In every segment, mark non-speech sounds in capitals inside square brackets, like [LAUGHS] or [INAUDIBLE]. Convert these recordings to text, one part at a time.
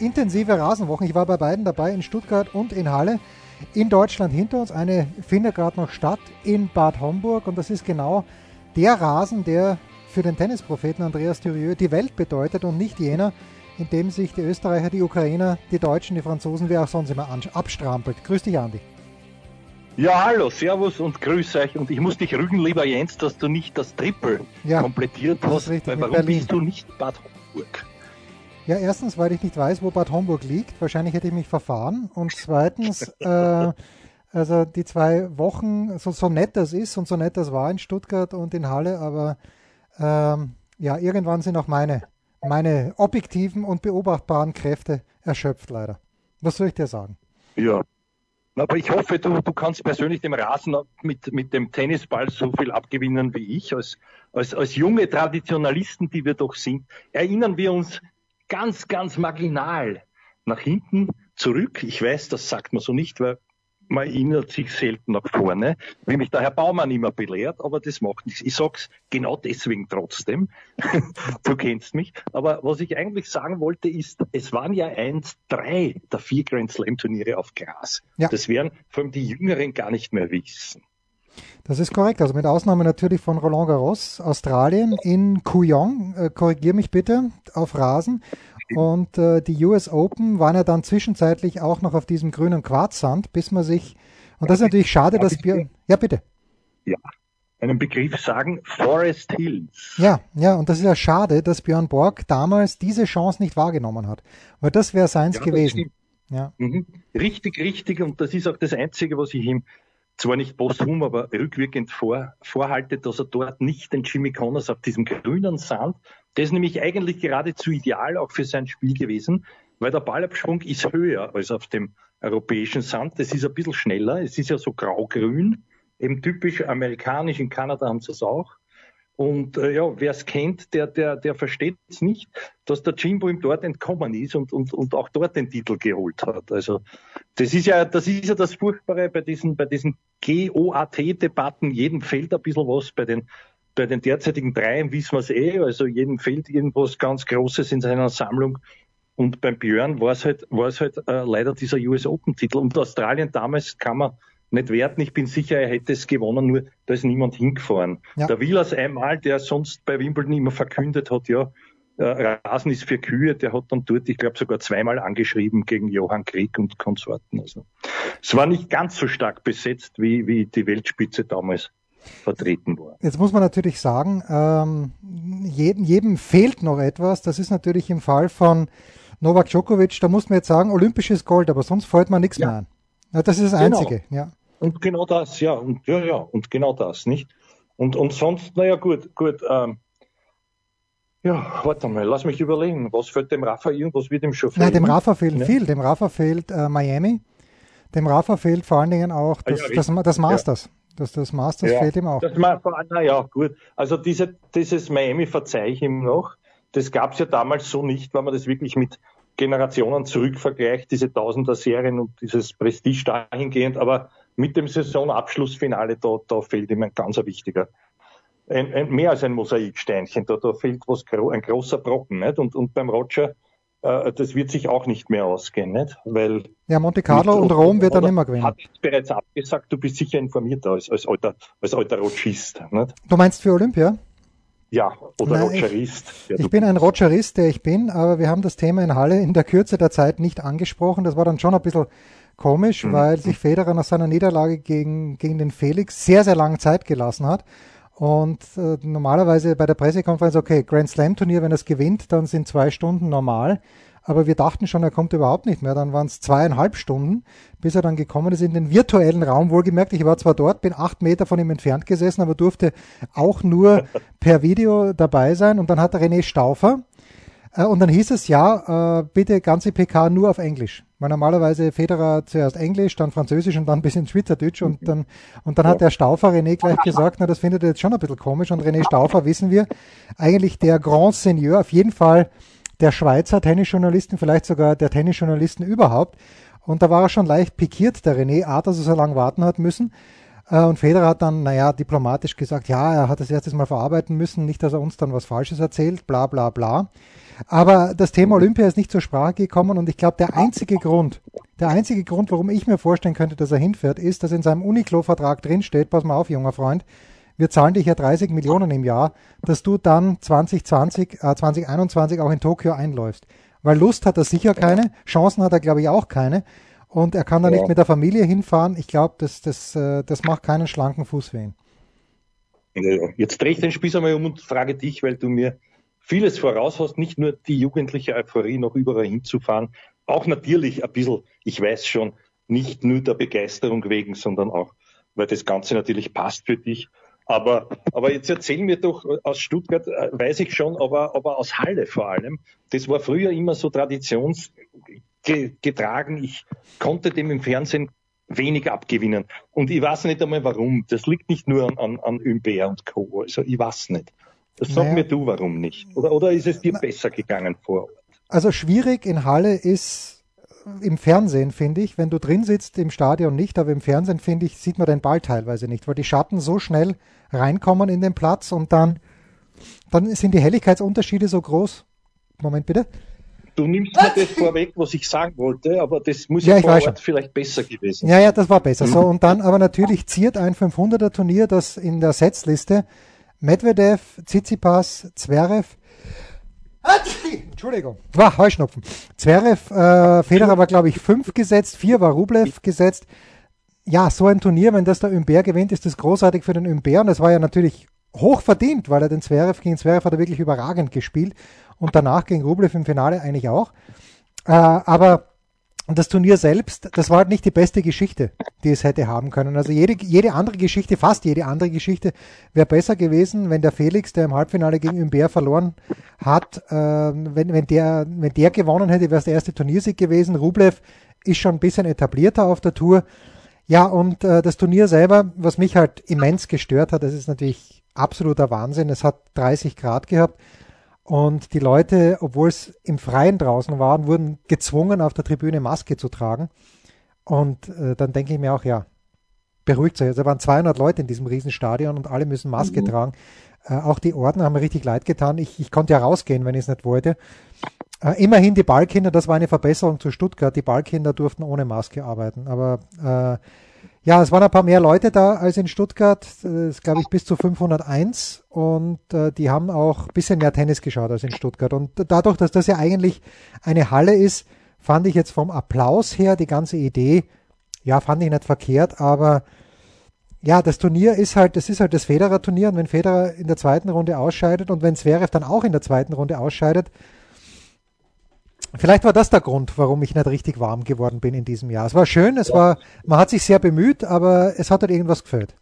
intensive Rasenwochen. Ich war bei beiden dabei, in Stuttgart und in Halle. In Deutschland hinter uns. Eine findet gerade noch statt in Bad Homburg. Und das ist genau der Rasen, der für den Tennispropheten Andreas Thurieux die Welt bedeutet und nicht jener, in dem sich die Österreicher, die Ukrainer, die Deutschen, die Franzosen, wer auch sonst immer abstrampelt. Grüß dich, Andi. Ja, hallo, Servus und grüß euch. Und ich muss dich rügen, lieber Jens, dass du nicht das Triple ja, komplettiert hast. Richtig, weil warum Berlin. bist du nicht Bad Homburg? Ja, erstens, weil ich nicht weiß, wo Bad Homburg liegt. Wahrscheinlich hätte ich mich verfahren. Und zweitens, [LAUGHS] äh, also die zwei Wochen, so, so nett das ist und so nett das war in Stuttgart und in Halle, aber ähm, ja, irgendwann sind auch meine, meine objektiven und beobachtbaren Kräfte erschöpft, leider. Was soll ich dir sagen? Ja. Aber ich hoffe, du, du kannst persönlich dem Rasen mit, mit dem Tennisball so viel abgewinnen wie ich. Als, als, als junge Traditionalisten, die wir doch sind, erinnern wir uns ganz, ganz marginal nach hinten zurück. Ich weiß, das sagt man so nicht, weil man erinnert sich selten nach vorne, wie mich der Herr Baumann immer belehrt, aber das macht nichts. Ich sag's genau deswegen trotzdem. [LAUGHS] du kennst mich. Aber was ich eigentlich sagen wollte ist, es waren ja eins, drei der vier Grand Slam Turniere auf Gras. Ja. Das werden vor allem die Jüngeren gar nicht mehr wissen. Das ist korrekt. Also mit Ausnahme natürlich von Roland Garros, Australien in Kooyong, äh, korrigier mich bitte, auf Rasen. Und äh, die US Open waren ja dann zwischenzeitlich auch noch auf diesem grünen Quarzsand, bis man sich, und das ist natürlich schade, dass wir, ja bitte. Ja, einen Begriff sagen, Forest Hills. Ja, ja, und das ist ja schade, dass Björn Borg damals diese Chance nicht wahrgenommen hat. Weil das wäre seins ja, gewesen. Ja. Mhm. Richtig, richtig. Und das ist auch das Einzige, was ich ihm zwar nicht posthum, aber rückwirkend vor, vorhaltet, dass er dort nicht den Jimmy Connors auf diesem grünen Sand, das ist nämlich eigentlich geradezu ideal auch für sein Spiel gewesen, weil der Ballabschwung ist höher als auf dem europäischen Sand. Das ist ein bisschen schneller. Es ist ja so grau-grün, eben typisch amerikanisch. In Kanada haben sie es auch. Und äh, ja, wer es kennt, der, der, der versteht es nicht, dass der Jimbo ihm dort entkommen ist und, und, und auch dort den Titel geholt hat. Also das ist ja, das ist ja das Furchtbare bei diesen, bei diesen GOAT-Debatten. Jedem fehlt ein bisschen was. Bei den, bei den derzeitigen dreien wissen wir es eh. Also jedem fehlt irgendwas ganz Großes in seiner Sammlung. Und beim Björn war es halt, war es halt äh, leider dieser US Open-Titel. Und Australien damals kann man nicht werten. Ich bin sicher, er hätte es gewonnen, nur da ist niemand hingefahren. Ja. Der Villas einmal, der sonst bei Wimbledon immer verkündet hat, ja, äh, Rasen ist für Kühe, der hat dann dort, ich glaube, sogar zweimal angeschrieben gegen Johann Krieg und Konsorten. Also es war nicht ganz so stark besetzt, wie, wie die Weltspitze damals vertreten war. Jetzt muss man natürlich sagen, ähm, jedem, jedem fehlt noch etwas. Das ist natürlich im Fall von Novak Djokovic, da muss man jetzt sagen, olympisches Gold, aber sonst fällt man nichts ja. mehr an. Ja, das ist das genau. Einzige, ja. Und genau das, ja, und ja, ja, und genau das, nicht? Und, und sonst, naja, gut, gut, ähm, ja, warte mal, lass mich überlegen, was fällt dem Rafa irgendwas wird ihm schon fehlen? Nein, dem Rafa fehlt ja. viel, dem Rafa fehlt äh, Miami, dem Rafa fehlt vor allen Dingen auch das, ah, ja, das, das, Masters. Ja. Das, das Masters fehlt ihm auch. Das, naja, gut. Also diese, dieses Miami verzeih ich ihm noch. Das gab es ja damals so nicht, weil man das wirklich mit Generationen zurückvergleicht, diese Tausender-Serien und dieses Prestige dahingehend. Aber mit dem Saisonabschlussfinale, da, da fehlt ihm ein ganz wichtiger, ein, ein, mehr als ein Mosaiksteinchen. Da, da fehlt was, ein großer Brocken. Nicht? Und, und beim Roger, äh, das wird sich auch nicht mehr ausgehen, nicht? Weil ja, Monte Carlo und Rom wird dann immer gewinnen. Hat bereits abgesagt, du bist sicher informiert als, als alter, als alter Rogist. Nicht? Du meinst für Olympia? Ja, oder Nein, Rogerist. Ich, ich bin ein Rogerist, der ich bin, aber wir haben das Thema in Halle in der Kürze der Zeit nicht angesprochen. Das war dann schon ein bisschen komisch, mhm. weil sich Federer nach seiner Niederlage gegen, gegen den Felix sehr, sehr lange Zeit gelassen hat. Und äh, normalerweise bei der Pressekonferenz, okay, Grand Slam Turnier, wenn er es gewinnt, dann sind zwei Stunden normal aber wir dachten schon, er kommt überhaupt nicht mehr. Dann waren es zweieinhalb Stunden, bis er dann gekommen ist in den virtuellen Raum. Wohlgemerkt, ich war zwar dort, bin acht Meter von ihm entfernt gesessen, aber durfte auch nur [LAUGHS] per Video dabei sein. Und dann hat René Stauffer Äh, und dann hieß es, ja, äh, bitte ganze PK nur auf Englisch. Weil normalerweise Federer zuerst Englisch, dann Französisch und dann ein bisschen Schweizerdeutsch und dann, und dann hat der Staufer René gleich gesagt, na, das findet er jetzt schon ein bisschen komisch und René Staufer, wissen wir, eigentlich der Grand Seigneur, auf jeden Fall der Schweizer Tennisjournalisten, vielleicht sogar der Tennisjournalisten überhaupt. Und da war er schon leicht pikiert, der René, A, dass er so lange warten hat müssen. Äh, und Federer hat dann, naja, diplomatisch gesagt, ja, er hat das erstes Mal verarbeiten müssen, nicht, dass er uns dann was Falsches erzählt, bla bla bla. Aber das Thema Olympia ist nicht zur Sprache gekommen und ich glaube, der einzige Grund, der einzige Grund, warum ich mir vorstellen könnte, dass er hinfährt, ist, dass in seinem Uniqlo-Vertrag drinsteht, pass mal auf, junger Freund, wir zahlen dich ja 30 Millionen im Jahr, dass du dann 2020, äh, 2021 auch in Tokio einläufst. Weil Lust hat er sicher keine, Chancen hat er, glaube ich, auch keine. Und er kann da ja. nicht mit der Familie hinfahren. Ich glaube, das, das, äh, das macht keinen schlanken Fuß weh. Jetzt drehe ich den Spieß einmal um und frage dich, weil du mir vieles voraus hast, nicht nur die jugendliche Euphorie noch überall hinzufahren, auch natürlich ein bisschen, ich weiß schon, nicht nur der Begeisterung wegen, sondern auch, weil das Ganze natürlich passt für dich. Aber, aber jetzt erzähl mir doch aus Stuttgart, äh, weiß ich schon, aber, aber aus Halle vor allem. Das war früher immer so traditionsgetragen. Ich konnte dem im Fernsehen wenig abgewinnen. Und ich weiß nicht einmal warum. Das liegt nicht nur an, an, an Ümber und Co. Also ich weiß nicht. Sag naja. mir du, warum nicht? Oder, oder ist es dir Na, besser gegangen vor Ort? Also schwierig in Halle ist im Fernsehen, finde ich. Wenn du drin sitzt, im Stadion nicht, aber im Fernsehen, finde ich, sieht man den Ball teilweise nicht, weil die Schatten so schnell reinkommen in den Platz und dann, dann sind die Helligkeitsunterschiede so groß. Moment bitte. Du nimmst mir das vorweg, was ich sagen wollte, aber das muss ja, ich vor Ort schon. vielleicht besser gewesen sein. Ja, ja, das war besser. So, und dann aber natürlich ziert ein 500er Turnier, das in der Setzliste Medvedev, Tsitsipas, Zverev, Entschuldigung, war Heuschnupfen. Zverev, äh, Federer war glaube ich fünf gesetzt, vier war Rublev gesetzt. Ja, so ein Turnier, wenn das der Umber gewinnt, ist das großartig für den Umber und das war ja natürlich hoch verdient, weil er den Zverev gegen Zverev hat er wirklich überragend gespielt und danach gegen Rublev im Finale eigentlich auch. Äh, aber das Turnier selbst, das war halt nicht die beste Geschichte, die es hätte haben können. Also jede, jede andere Geschichte, fast jede andere Geschichte wäre besser gewesen, wenn der Felix, der im Halbfinale gegen Umber verloren hat, äh, wenn, wenn, der, wenn der gewonnen hätte, wäre es der erste Turniersieg gewesen. Rublev ist schon ein bisschen etablierter auf der Tour. Ja, und äh, das Turnier selber, was mich halt immens gestört hat, das ist natürlich absoluter Wahnsinn. Es hat 30 Grad gehabt. Und die Leute, obwohl es im Freien draußen waren, wurden gezwungen, auf der Tribüne Maske zu tragen. Und äh, dann denke ich mir auch, ja, beruhigt euch. Also, waren 200 Leute in diesem Riesenstadion und alle müssen Maske mhm. tragen. Äh, auch die Ordner haben mir richtig leid getan. Ich, ich konnte ja rausgehen, wenn ich es nicht wollte. Äh, immerhin die Ballkinder, das war eine Verbesserung zu Stuttgart. Die Ballkinder durften ohne Maske arbeiten. Aber äh, ja, es waren ein paar mehr Leute da als in Stuttgart. Ist, glaube ich, bis zu 501. Und äh, die haben auch ein bisschen mehr Tennis geschaut als in Stuttgart. Und dadurch, dass das ja eigentlich eine Halle ist, fand ich jetzt vom Applaus her die ganze Idee, ja, fand ich nicht verkehrt, aber ja, das Turnier ist halt, das ist halt das Federer-Turnier und wenn Federer in der zweiten Runde ausscheidet und wenn Zverev dann auch in der zweiten Runde ausscheidet, Vielleicht war das der Grund, warum ich nicht richtig warm geworden bin in diesem Jahr. Es war schön, es ja. war, man hat sich sehr bemüht, aber es hat halt irgendwas gefällt.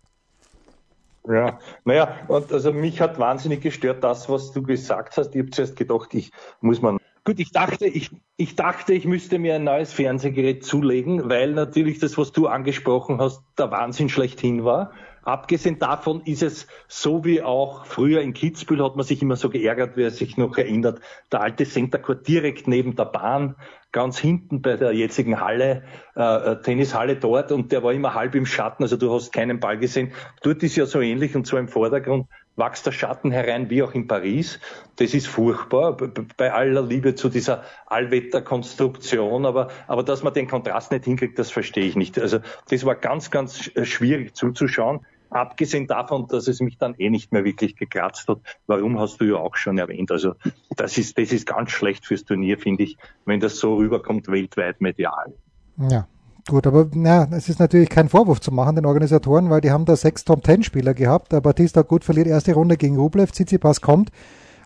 Ja, naja, und also mich hat wahnsinnig gestört das, was du gesagt hast. Ich habe zuerst gedacht, ich muss man. Gut, ich dachte, ich, ich dachte, ich müsste mir ein neues Fernsehgerät zulegen, weil natürlich das, was du angesprochen hast, der Wahnsinn schlechthin war. Abgesehen davon ist es so wie auch früher in Kitzbühel hat man sich immer so geärgert, wer sich noch erinnert, der alte Center Court direkt neben der Bahn, ganz hinten bei der jetzigen Halle, äh, äh, Tennishalle dort. Und der war immer halb im Schatten, also du hast keinen Ball gesehen. Dort ist ja so ähnlich und zwar im Vordergrund wächst der Schatten herein wie auch in Paris. Das ist furchtbar, bei aller Liebe zu dieser Allwetterkonstruktion, aber, aber dass man den Kontrast nicht hinkriegt, das verstehe ich nicht. Also das war ganz, ganz schwierig zuzuschauen. Abgesehen davon, dass es mich dann eh nicht mehr wirklich gekratzt hat. Warum hast du ja auch schon erwähnt? Also das ist, das ist ganz schlecht fürs Turnier, finde ich, wenn das so rüberkommt weltweit medial. Ja, Gut, aber na, es ist natürlich kein Vorwurf zu machen den Organisatoren, weil die haben da sechs Top-Ten-Spieler gehabt. Der Batista gut verliert erste Runde gegen Rublev, Tsitsipas kommt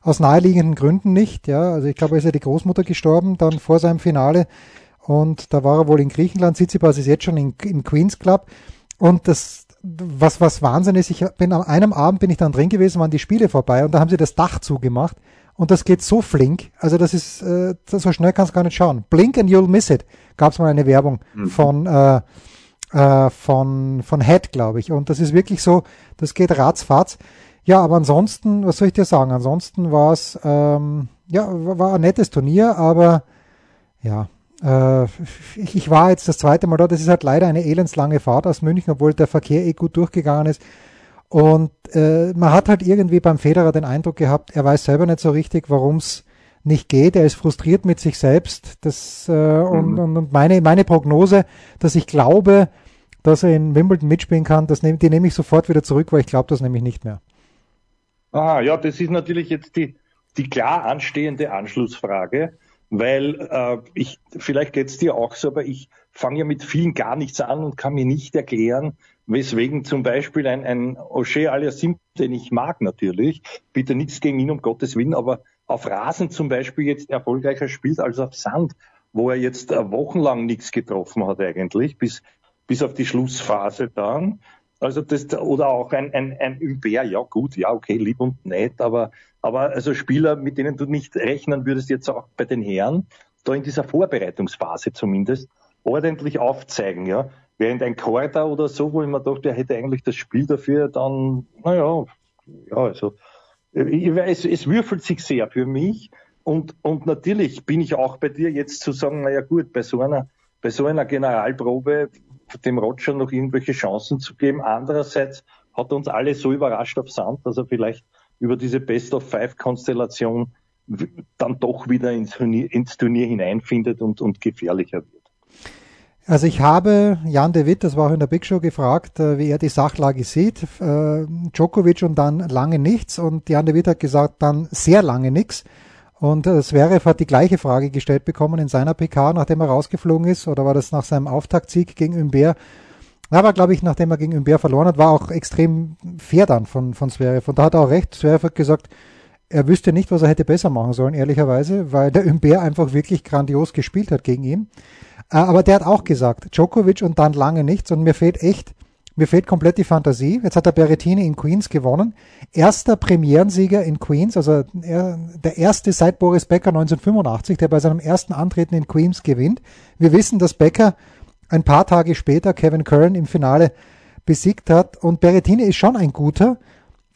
aus naheliegenden Gründen nicht. Ja, also ich glaube, ist ja die Großmutter gestorben dann vor seinem Finale und da war er wohl in Griechenland. Tsitsipas ist jetzt schon in, im Queens Club und das was, was Wahnsinn ist, ich bin an einem Abend bin ich dann drin gewesen, waren die Spiele vorbei und da haben sie das Dach zugemacht und das geht so flink. Also das ist, äh, so schnell kannst du gar nicht schauen. Blink and you'll miss it. Gab es mal eine Werbung mhm. von, äh, äh, von, von Head, glaube ich. Und das ist wirklich so, das geht ratzfatz. Ja, aber ansonsten, was soll ich dir sagen? Ansonsten war es, ähm, ja, war ein nettes Turnier, aber ja, äh, ich, ich war jetzt das zweite Mal da. Das ist halt leider eine elendslange Fahrt aus München, obwohl der Verkehr eh gut durchgegangen ist. Und äh, man hat halt irgendwie beim Federer den Eindruck gehabt, er weiß selber nicht so richtig, warum es nicht geht. Er ist frustriert mit sich selbst. Das, äh, und, mhm. und, meine, meine Prognose, dass ich glaube, dass er in Wimbledon mitspielen kann, das nehm, die nehme ich sofort wieder zurück, weil ich glaube das nämlich nicht mehr. Ah, ja, das ist natürlich jetzt die, die klar anstehende Anschlussfrage, weil äh, ich, vielleicht geht es dir auch so, aber ich fange ja mit vielen gar nichts an und kann mir nicht erklären, weswegen zum Beispiel ein, ein O'Shea Aliasim, den ich mag natürlich, bitte nichts gegen ihn, um Gottes Willen, aber auf Rasen zum Beispiel jetzt erfolgreicher spielt als auf Sand, wo er jetzt äh, wochenlang nichts getroffen hat eigentlich, bis, bis auf die Schlussphase dann. Also das, oder auch ein, ein, ein Umber, ja gut, ja okay, lieb und nett, aber, aber also Spieler, mit denen du nicht rechnen würdest, jetzt auch bei den Herren, da in dieser Vorbereitungsphase zumindest, ordentlich aufzeigen, ja. Während ein Korda oder so, wo ich mir dachte, er hätte eigentlich das Spiel dafür, dann, naja, ja, also, ich weiß, es würfelt sich sehr für mich. Und, und natürlich bin ich auch bei dir jetzt zu sagen, naja gut, bei so einer, bei so einer Generalprobe dem Roger noch irgendwelche Chancen zu geben. Andererseits hat uns alle so überrascht auf Sand, dass er vielleicht über diese Best of Five Konstellation dann doch wieder ins Turnier, ins Turnier hineinfindet und, und gefährlicher wird. Also ich habe Jan de Witt, das war auch in der Big Show, gefragt, äh, wie er die Sachlage sieht. Äh, Djokovic und dann lange nichts und Jan de Witt hat gesagt, dann sehr lange nichts. Und äh, Zverev hat die gleiche Frage gestellt bekommen in seiner PK, nachdem er rausgeflogen ist, oder war das nach seinem Auftaktsieg gegen Umber? Aber glaube ich, nachdem er gegen Umber verloren hat, war auch extrem fair dann von, von Zverev. Und da hat er auch recht. Zverev hat gesagt, er wüsste nicht, was er hätte besser machen sollen, ehrlicherweise, weil der Umber einfach wirklich grandios gespielt hat gegen ihn. Äh, aber der hat auch gesagt, Djokovic und dann lange nichts. Und mir fehlt echt mir fehlt komplett die Fantasie. Jetzt hat der Berrettini in Queens gewonnen. Erster Premierensieger in Queens, also der erste seit Boris Becker 1985, der bei seinem ersten Antreten in Queens gewinnt. Wir wissen, dass Becker ein paar Tage später Kevin Curran im Finale besiegt hat. Und Berrettini ist schon ein guter.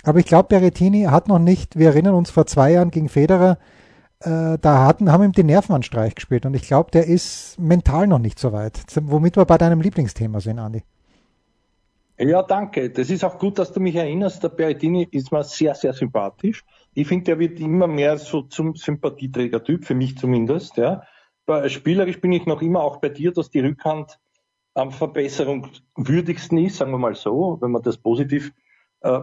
Aber ich glaube, Berrettini hat noch nicht, wir erinnern uns vor zwei Jahren gegen Federer, äh, da hatten, haben ihm die Nerven an Streich gespielt. Und ich glaube, der ist mental noch nicht so weit. Womit wir bei deinem Lieblingsthema sind, Andi. Ja, danke. Das ist auch gut, dass du mich erinnerst. Der Berrettini ist mir sehr, sehr sympathisch. Ich finde, der wird immer mehr so zum Sympathieträger-Typ, für mich zumindest. Ja. Spielerisch bin ich noch immer auch bei dir, dass die Rückhand am verbesserungswürdigsten ist, sagen wir mal so, wenn man das positiv äh,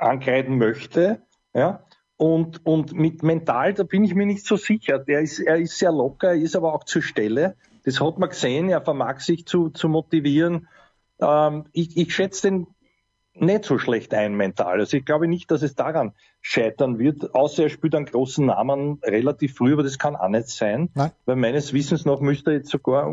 ankreiden möchte. Ja. Und, und mit mental, da bin ich mir nicht so sicher. Der ist, er ist sehr locker, er ist aber auch zur Stelle. Das hat man gesehen, er vermag sich zu, zu motivieren ähm, ich, ich schätze den nicht so schlecht ein mental. Also ich glaube nicht, dass es daran scheitern wird, außer er spielt einen großen Namen relativ früh, aber das kann auch nicht sein, Nein. weil meines Wissens nach müsste er jetzt sogar,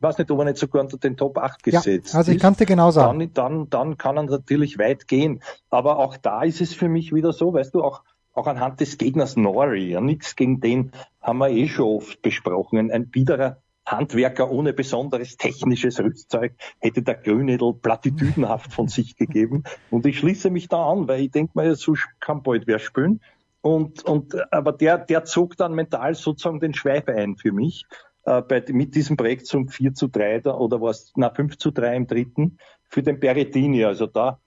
weiß nicht, ob er nicht sogar unter den Top 8 gesetzt ja, also ich kann dir genau sagen. Dann, dann, dann kann er natürlich weit gehen. Aber auch da ist es für mich wieder so, weißt du, auch auch anhand des Gegners Nori, ja, nichts gegen den haben wir eh schon oft besprochen. Ein, ein biederer Handwerker ohne besonderes technisches Rüstzeug hätte der Grünedel platitüdenhaft von sich gegeben. Und ich schließe mich da an, weil ich denke mal, so kann bald wer spielen. Und, und, aber der, der zog dann mental sozusagen den Schweif ein für mich, äh, bei, mit diesem Projekt zum 4 zu 3 da, oder was, na 5 zu 3 im dritten für den Berrettini. Also da,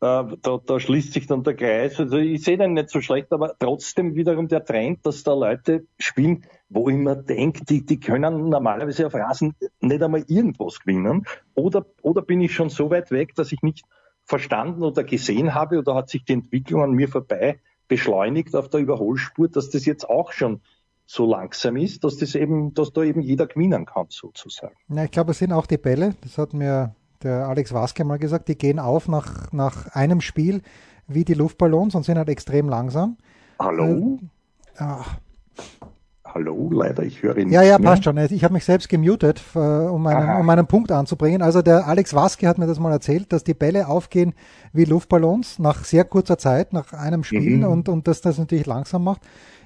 da, da schließt sich dann der Kreis. Also ich sehe den nicht so schlecht, aber trotzdem wiederum der Trend, dass da Leute spielen, wo ich mir denke, die, die können normalerweise auf Rasen nicht einmal irgendwas gewinnen. Oder, oder bin ich schon so weit weg, dass ich nicht verstanden oder gesehen habe oder hat sich die Entwicklung an mir vorbei beschleunigt auf der Überholspur, dass das jetzt auch schon so langsam ist, dass das eben, dass da eben jeder gewinnen kann, sozusagen. Ja, ich glaube, es sind auch die Bälle. Das hat mir der Alex Waske mal gesagt, die gehen auf nach, nach einem Spiel wie die Luftballons und sind halt extrem langsam. Hallo? Äh, ach. Hallo, leider, ich höre ihn Ja, ja, passt schon. Ich habe mich selbst gemutet, äh, um, meinen, um meinen Punkt anzubringen. Also der Alex Waske hat mir das mal erzählt, dass die Bälle aufgehen wie Luftballons nach sehr kurzer Zeit, nach einem Spiel mhm. und, und dass das natürlich langsam macht.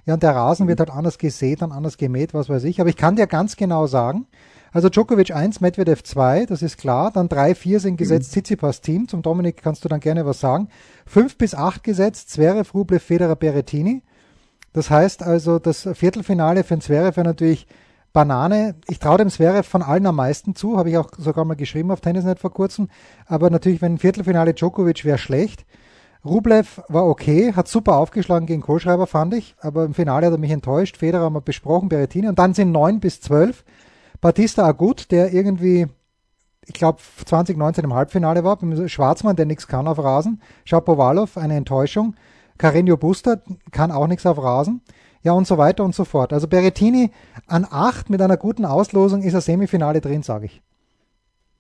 Ja, und der Rasen wird halt anders gesät und anders gemäht, was weiß ich. Aber ich kann dir ganz genau sagen, also Djokovic 1, Medvedev 2, das ist klar. Dann 3, 4 sind gesetzt mhm. Tsitsipas Team. Zum Dominik kannst du dann gerne was sagen. 5 bis 8 gesetzt Zverev, Rublev, Federer, Berrettini. Das heißt also, das Viertelfinale für den Zverev wäre natürlich Banane. Ich traue dem Zverev von allen am meisten zu, habe ich auch sogar mal geschrieben auf Tennisnet vor kurzem. Aber natürlich, wenn ein Viertelfinale Djokovic wäre schlecht. Rublev war okay, hat super aufgeschlagen gegen Kohlschreiber, fand ich, aber im Finale hat er mich enttäuscht. Federer haben wir besprochen, Berrettini. Und dann sind 9 bis 12 Batista Agut, der irgendwie, ich glaube, 2019 im Halbfinale war, Schwarzmann, der nichts kann auf Rasen, Shapovalov, eine Enttäuschung, Carreño Buster kann auch nichts auf Rasen, ja und so weiter und so fort. Also Berrettini an 8 mit einer guten Auslosung ist er Semifinale drin, sage ich.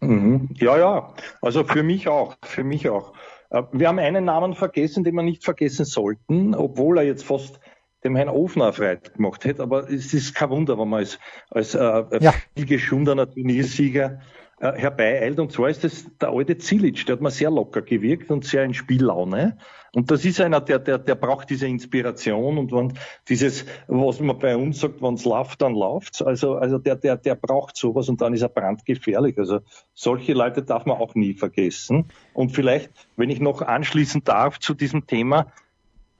Mhm. Ja, ja, also für mich auch, für mich auch. Äh, wir haben einen Namen vergessen, den wir nicht vergessen sollten, obwohl er jetzt fast dem Herrn Ofner Freude gemacht hätte. Aber es ist kein Wunder, wenn man als, als äh, ja. vielgeschundener Turniersieger äh, herbeieilt. Und zwar ist das der alte Zilic, der hat mir sehr locker gewirkt und sehr in Spiellaune. Und das ist einer, der, der, der braucht diese Inspiration und wenn dieses, was man bei uns sagt, wenn es läuft, dann läuft's. Also, also der, der, der braucht sowas und dann ist er brandgefährlich. Also solche Leute darf man auch nie vergessen. Und vielleicht, wenn ich noch anschließen darf zu diesem Thema,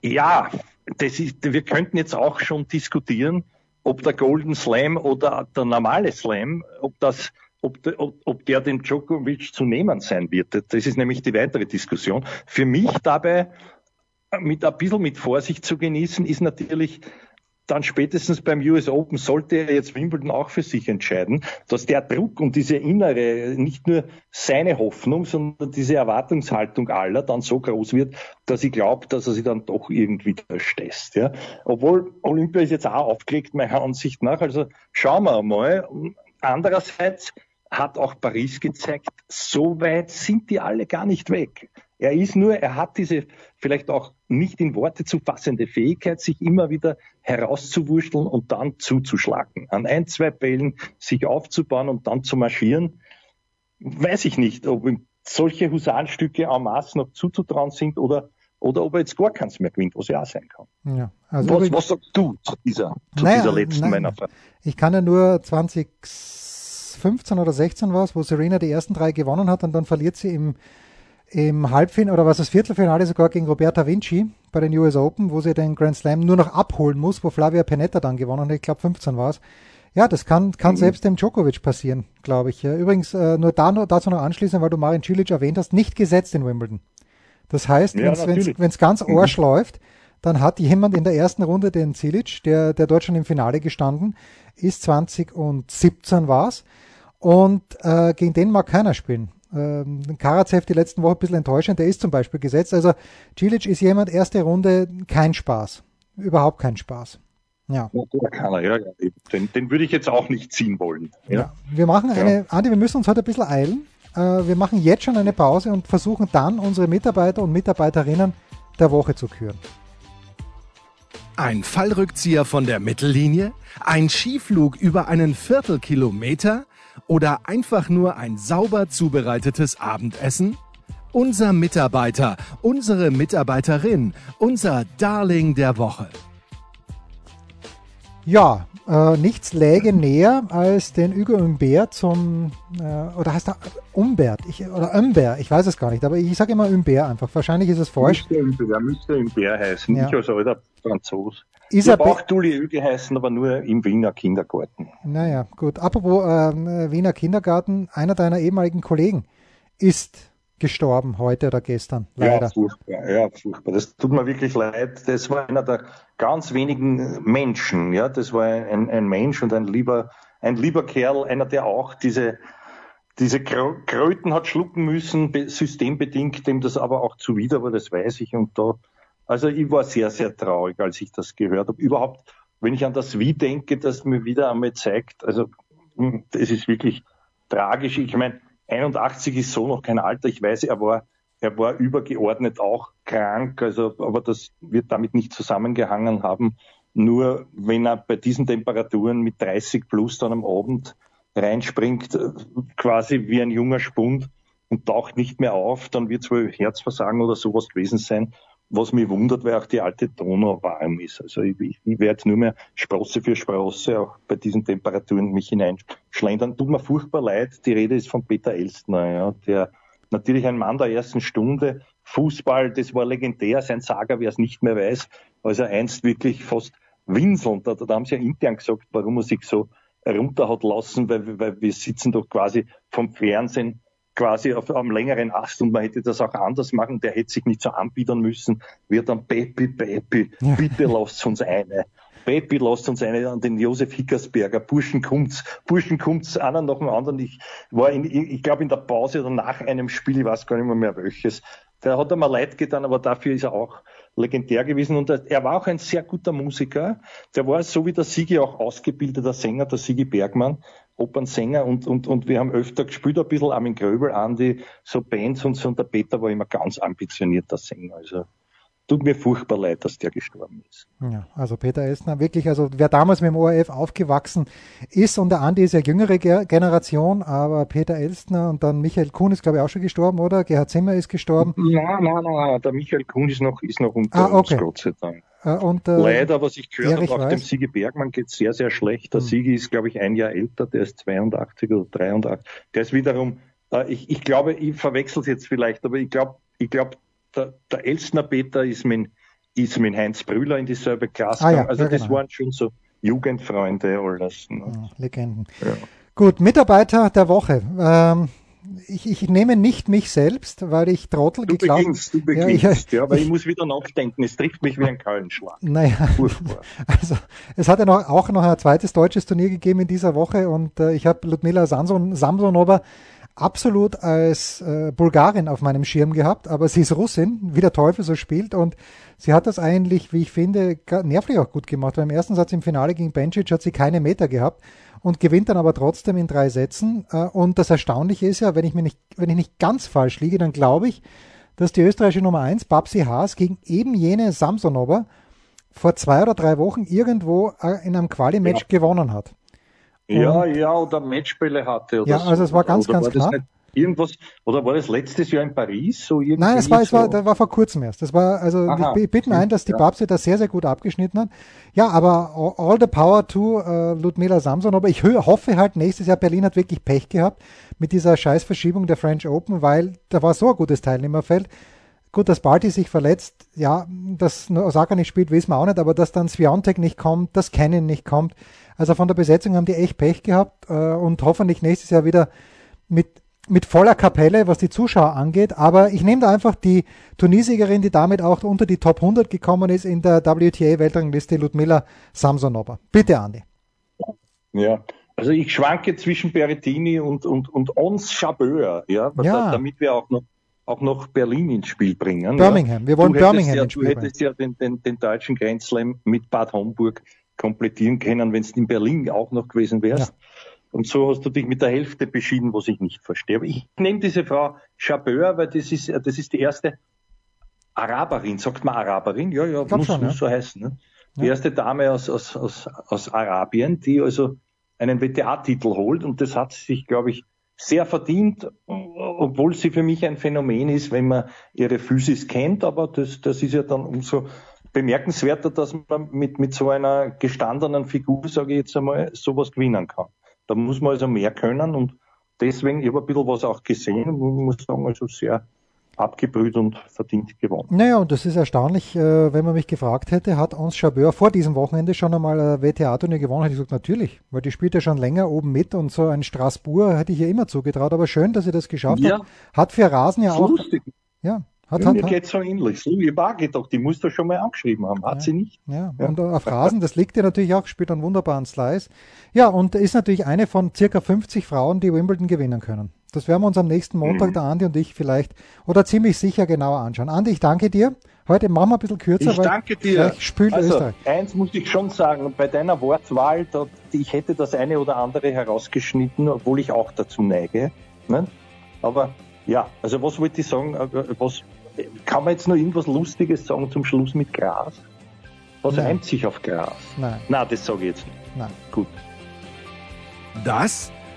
ja, das ist, wir könnten jetzt auch schon diskutieren, ob der Golden Slam oder der normale Slam, ob das, ob, ob, ob der dem Djokovic zu nehmen sein wird. Das ist nämlich die weitere Diskussion. Für mich dabei mit ein bisschen mit Vorsicht zu genießen, ist natürlich dann spätestens beim US Open sollte er jetzt Wimbledon auch für sich entscheiden, dass der Druck und diese innere, nicht nur seine Hoffnung, sondern diese Erwartungshaltung aller dann so groß wird, dass ich glaube, dass er sich dann doch irgendwie durchstößt. Ja. Obwohl Olympia ist jetzt auch aufgelegt, meiner Ansicht nach. Also schauen wir mal. Andererseits hat auch Paris gezeigt, so weit sind die alle gar nicht weg. Er ist nur, er hat diese vielleicht auch nicht in Worte zu fassende Fähigkeit, sich immer wieder herauszuwurschteln und dann zuzuschlagen. An ein, zwei Bällen sich aufzubauen und dann zu marschieren. Weiß ich nicht, ob ihm solche Husarenstücke en masse noch zuzutrauen sind oder, oder ob er jetzt gar keins mehr gewinnt, was ja auch sein kann. Ja, also was, was sagst du zu dieser, zu naja, dieser letzten nein, meiner Frage? Ich kann ja nur 2015 oder 16 war es, wo Serena die ersten drei gewonnen hat und dann verliert sie im im Halbfinale oder was das Viertelfinale sogar gegen Roberta Vinci bei den US Open, wo sie den Grand Slam nur noch abholen muss, wo Flavia Pennetta dann gewonnen hat, ich glaube 15 war es. Ja, das kann, kann mhm. selbst dem Djokovic passieren, glaube ich. Übrigens, äh, nur da, dazu noch anschließen, weil du Marin Cilic erwähnt hast, nicht gesetzt in Wimbledon. Das heißt, ja, wenn es ganz Arsch mhm. läuft, dann hat jemand in der ersten Runde den Cilic, der, der dort schon im Finale gestanden ist, 2017 war es, und äh, gegen den mag keiner spielen. Ähm, Karatsev die letzten Wochen ein bisschen enttäuschend, der ist zum Beispiel gesetzt. Also Cilic ist jemand, erste Runde, kein Spaß. Überhaupt kein Spaß. Ja. Kann er, ja, Den, den würde ich jetzt auch nicht ziehen wollen. Ja. ja. Wir machen eine, ja. Andi, wir müssen uns heute ein bisschen eilen. Äh, wir machen jetzt schon eine Pause und versuchen dann unsere Mitarbeiter und Mitarbeiterinnen der Woche zu küren. Ein Fallrückzieher von der Mittellinie? Ein Skiflug über einen Viertelkilometer? Oder einfach nur ein sauber zubereitetes Abendessen? Unser Mitarbeiter, unsere Mitarbeiterin, unser Darling der Woche. Ja, äh, nichts läge näher als den Hugo Humbert zum, äh, oder heißt er Umbert, ich, oder Umber, ich weiß es gar nicht, aber ich sage immer Humbert einfach. Wahrscheinlich ist es falsch. Müsste Humbert, müsste Humbert heißen, ja. nicht als alter Franzos. Ist er auch Dulli geheißen, aber nur im Wiener Kindergarten. Naja, gut. Apropos äh, Wiener Kindergarten, einer deiner ehemaligen Kollegen ist gestorben heute oder gestern, leider. Ja, furchtbar, ja, furchtbar. Das tut mir wirklich leid. Das war einer der ganz wenigen Menschen, ja. Das war ein, ein Mensch und ein lieber, ein lieber Kerl, einer, der auch diese, diese Kröten hat schlucken müssen, systembedingt, dem das aber auch zuwider war, das weiß ich. Und da also ich war sehr, sehr traurig, als ich das gehört habe. Überhaupt, wenn ich an das Wie denke, das mir wieder einmal zeigt, also hm, das ist wirklich tragisch. Ich meine, 81 ist so noch kein Alter. Ich weiß, er war, er war übergeordnet auch krank, also, aber das wird damit nicht zusammengehangen haben. Nur wenn er bei diesen Temperaturen mit 30 plus dann am Abend reinspringt, quasi wie ein junger Spund und taucht nicht mehr auf, dann wird es wohl Herzversagen oder sowas gewesen sein. Was mich wundert, weil auch die alte Donau warm ist. Also ich, ich, ich werde nur mehr Sprosse für Sprosse auch bei diesen Temperaturen mich hineinschlendern. Tut mir furchtbar leid. Die Rede ist von Peter Elstner, ja, der natürlich ein Mann der ersten Stunde. Fußball, das war legendär. Sein Saga, wer es nicht mehr weiß, als er einst wirklich fast winselnd, da, da haben sie ja intern gesagt, warum er sich so runter hat lassen, weil, weil wir sitzen doch quasi vom Fernsehen quasi auf einem längeren Ast und man hätte das auch anders machen. Der hätte sich nicht so anbiedern müssen. Wir dann, Peppi, Peppi, ja. bitte lasst uns eine. Peppi, lasst uns eine an den Josef Hickersberger. Burschen kommt's, Burschen kommt's, einer nach dem anderen. Ich war in, ich glaube in der Pause oder nach einem Spiel, ich weiß gar nicht mehr, mehr welches. Der hat mir leid getan, aber dafür ist er auch legendär gewesen. Und er war auch ein sehr guter Musiker. Der war so wie der Sigi auch ausgebildeter Sänger, der Sigi Bergmann. Opernsänger und, und, und wir haben öfter gespielt, ein bisschen Armin Gröbel, Andi, so Bands und so, und der Peter war immer ganz ambitionierter Sänger. Also tut mir furchtbar leid, dass der gestorben ist. Ja, also Peter Elstner, wirklich, also wer damals mit dem ORF aufgewachsen ist und der Andi ist ja jüngere Generation, aber Peter Elstner und dann Michael Kuhn ist glaube ich auch schon gestorben, oder? Gerhard Zimmer ist gestorben. Nein, nein, nein, der Michael Kuhn ist noch, ist noch unter ah, okay. uns, Gott sei Dank. Äh, und, äh, Leider, was ich gehört habe, auch dem Sigi Bergmann geht sehr, sehr schlecht. Der hm. Sigi ist, glaube ich, ein Jahr älter, der ist 82 oder 83. Der ist wiederum, äh, ich, ich glaube, ich verwechsel es jetzt vielleicht, aber ich glaube, ich glaube, der, der Elstner Peter ist mit, ist mit Heinz Brüller in dieselbe Klasse. Ah, ja, also ja, das genau. waren schon so Jugendfreunde alles. Ne? Ja, Legenden. Gut, Mitarbeiter der Woche. Ähm, ich, ich nehme nicht mich selbst, weil ich Trottel du geklaut beginnst, Du beginnst, ja, ich, ja, aber ich, ich, muss wieder nachdenken. Es trifft mich wie ein Kallenschlag. Naja, Furchtbar. [LAUGHS] also es hat ja noch, auch noch ein zweites deutsches Turnier gegeben in dieser Woche und äh, ich habe Ludmila Samson, Samsonova absolut als äh, Bulgarin auf meinem Schirm gehabt, aber sie ist Russin, wie der Teufel so spielt und sie hat das eigentlich, wie ich finde, nervlich auch gut gemacht. Weil im ersten Satz im Finale gegen Bencic hat sie keine Meter gehabt und gewinnt dann aber trotzdem in drei Sätzen. Äh, und das Erstaunliche ist ja, wenn ich mir nicht, wenn ich nicht ganz falsch liege, dann glaube ich, dass die österreichische Nummer 1, Babsi Haas, gegen eben jene Samsonova vor zwei oder drei Wochen irgendwo äh, in einem Quali-Match ja. gewonnen hat. Ja, ja, oder Matchbälle hatte. Oder ja, also es war ganz, oder ganz klar. Irgendwas, oder war das letztes Jahr in Paris? So irgendwie Nein, es war, es war, das war vor kurzem erst. Das war, also Aha, wir bitten ein, dass die ja. Babsi da sehr, sehr gut abgeschnitten hat. Ja, aber all the power to uh, Ludmila Samson. Aber ich hoffe halt, nächstes Jahr Berlin hat wirklich Pech gehabt mit dieser Scheißverschiebung der French Open, weil da war so ein gutes Teilnehmerfeld. Gut, dass Barty sich verletzt, ja, dass Osaka nicht spielt, wissen wir auch nicht, aber dass dann Sviontek nicht kommt, dass Cannon nicht kommt, also von der Besetzung haben die echt Pech gehabt äh, und hoffentlich nächstes Jahr wieder mit, mit voller Kapelle, was die Zuschauer angeht. Aber ich nehme da einfach die Turniersiegerin, die damit auch unter die Top 100 gekommen ist in der WTA-Weltrangliste, Ludmila Samsonova. Bitte, Andi. Ja, also ich schwanke zwischen Berrettini und, und, und Ons Chabeur, ja, ja. damit wir auch noch auch noch Berlin ins Spiel bringen. Birmingham, ja. wir wollen Birmingham ja, ins Spiel Du hättest bringen. ja den, den, den deutschen Grand Slam mit Bad Homburg komplettieren können, wenn es in Berlin auch noch gewesen wärst. Ja. Und so hast du dich mit der Hälfte beschieden, was ich nicht verstehe. Aber ich nehme diese Frau Chabeur, weil das ist, das ist die erste Araberin. Sagt man Araberin? Ja, ja, muss, schon, muss ja. so heißen. Ne? Die ja. erste Dame aus, aus, aus, aus Arabien, die also einen WTA-Titel holt. Und das hat sich, glaube ich, sehr verdient, obwohl sie für mich ein Phänomen ist, wenn man ihre Physis kennt. Aber das, das ist ja dann umso bemerkenswerter, dass man mit, mit so einer gestandenen Figur, sage ich jetzt einmal, sowas gewinnen kann. Da muss man also mehr können und deswegen, ich habe ein bisschen was auch gesehen und muss sagen, also sehr abgebrüht und verdient gewonnen. Naja, und das ist erstaunlich, äh, wenn man mich gefragt hätte, hat Ons Chabeur vor diesem Wochenende schon einmal ein WTA-Turnier gewonnen, hätte ich gesagt, natürlich, weil die spielt ja schon länger oben mit und so ein Straßburg hätte ich ihr immer zugetraut, aber schön, dass sie das geschafft ja. hat. Hat für Rasen ja auch. Lustig. Ja, hat, ja, hat, mir geht so ähnlich. Louis Barge doch, die muss doch schon mal angeschrieben haben. Hat ja, sie nicht? Ja. ja. und auf Rasen, das liegt ihr natürlich auch, spielt einen wunderbaren Slice. Ja, und ist natürlich eine von circa 50 Frauen, die Wimbledon gewinnen können. Das werden wir uns am nächsten Montag, mhm. der Andi und ich vielleicht, oder ziemlich sicher genauer anschauen. Andi, ich danke dir. Heute machen wir ein bisschen kürzer. Ich danke dir. Spült also, Österreich. Eins muss ich schon sagen, bei deiner Wortwahl, ich hätte das eine oder andere herausgeschnitten, obwohl ich auch dazu neige. Ne? Aber ja, also was wollte ich sagen? Äh, was, kann man jetzt noch irgendwas Lustiges sagen zum Schluss mit Gras? Was Nein. reimt sich auf Gras? Nein. Nein, das sage ich jetzt nicht. Nein. Gut. Das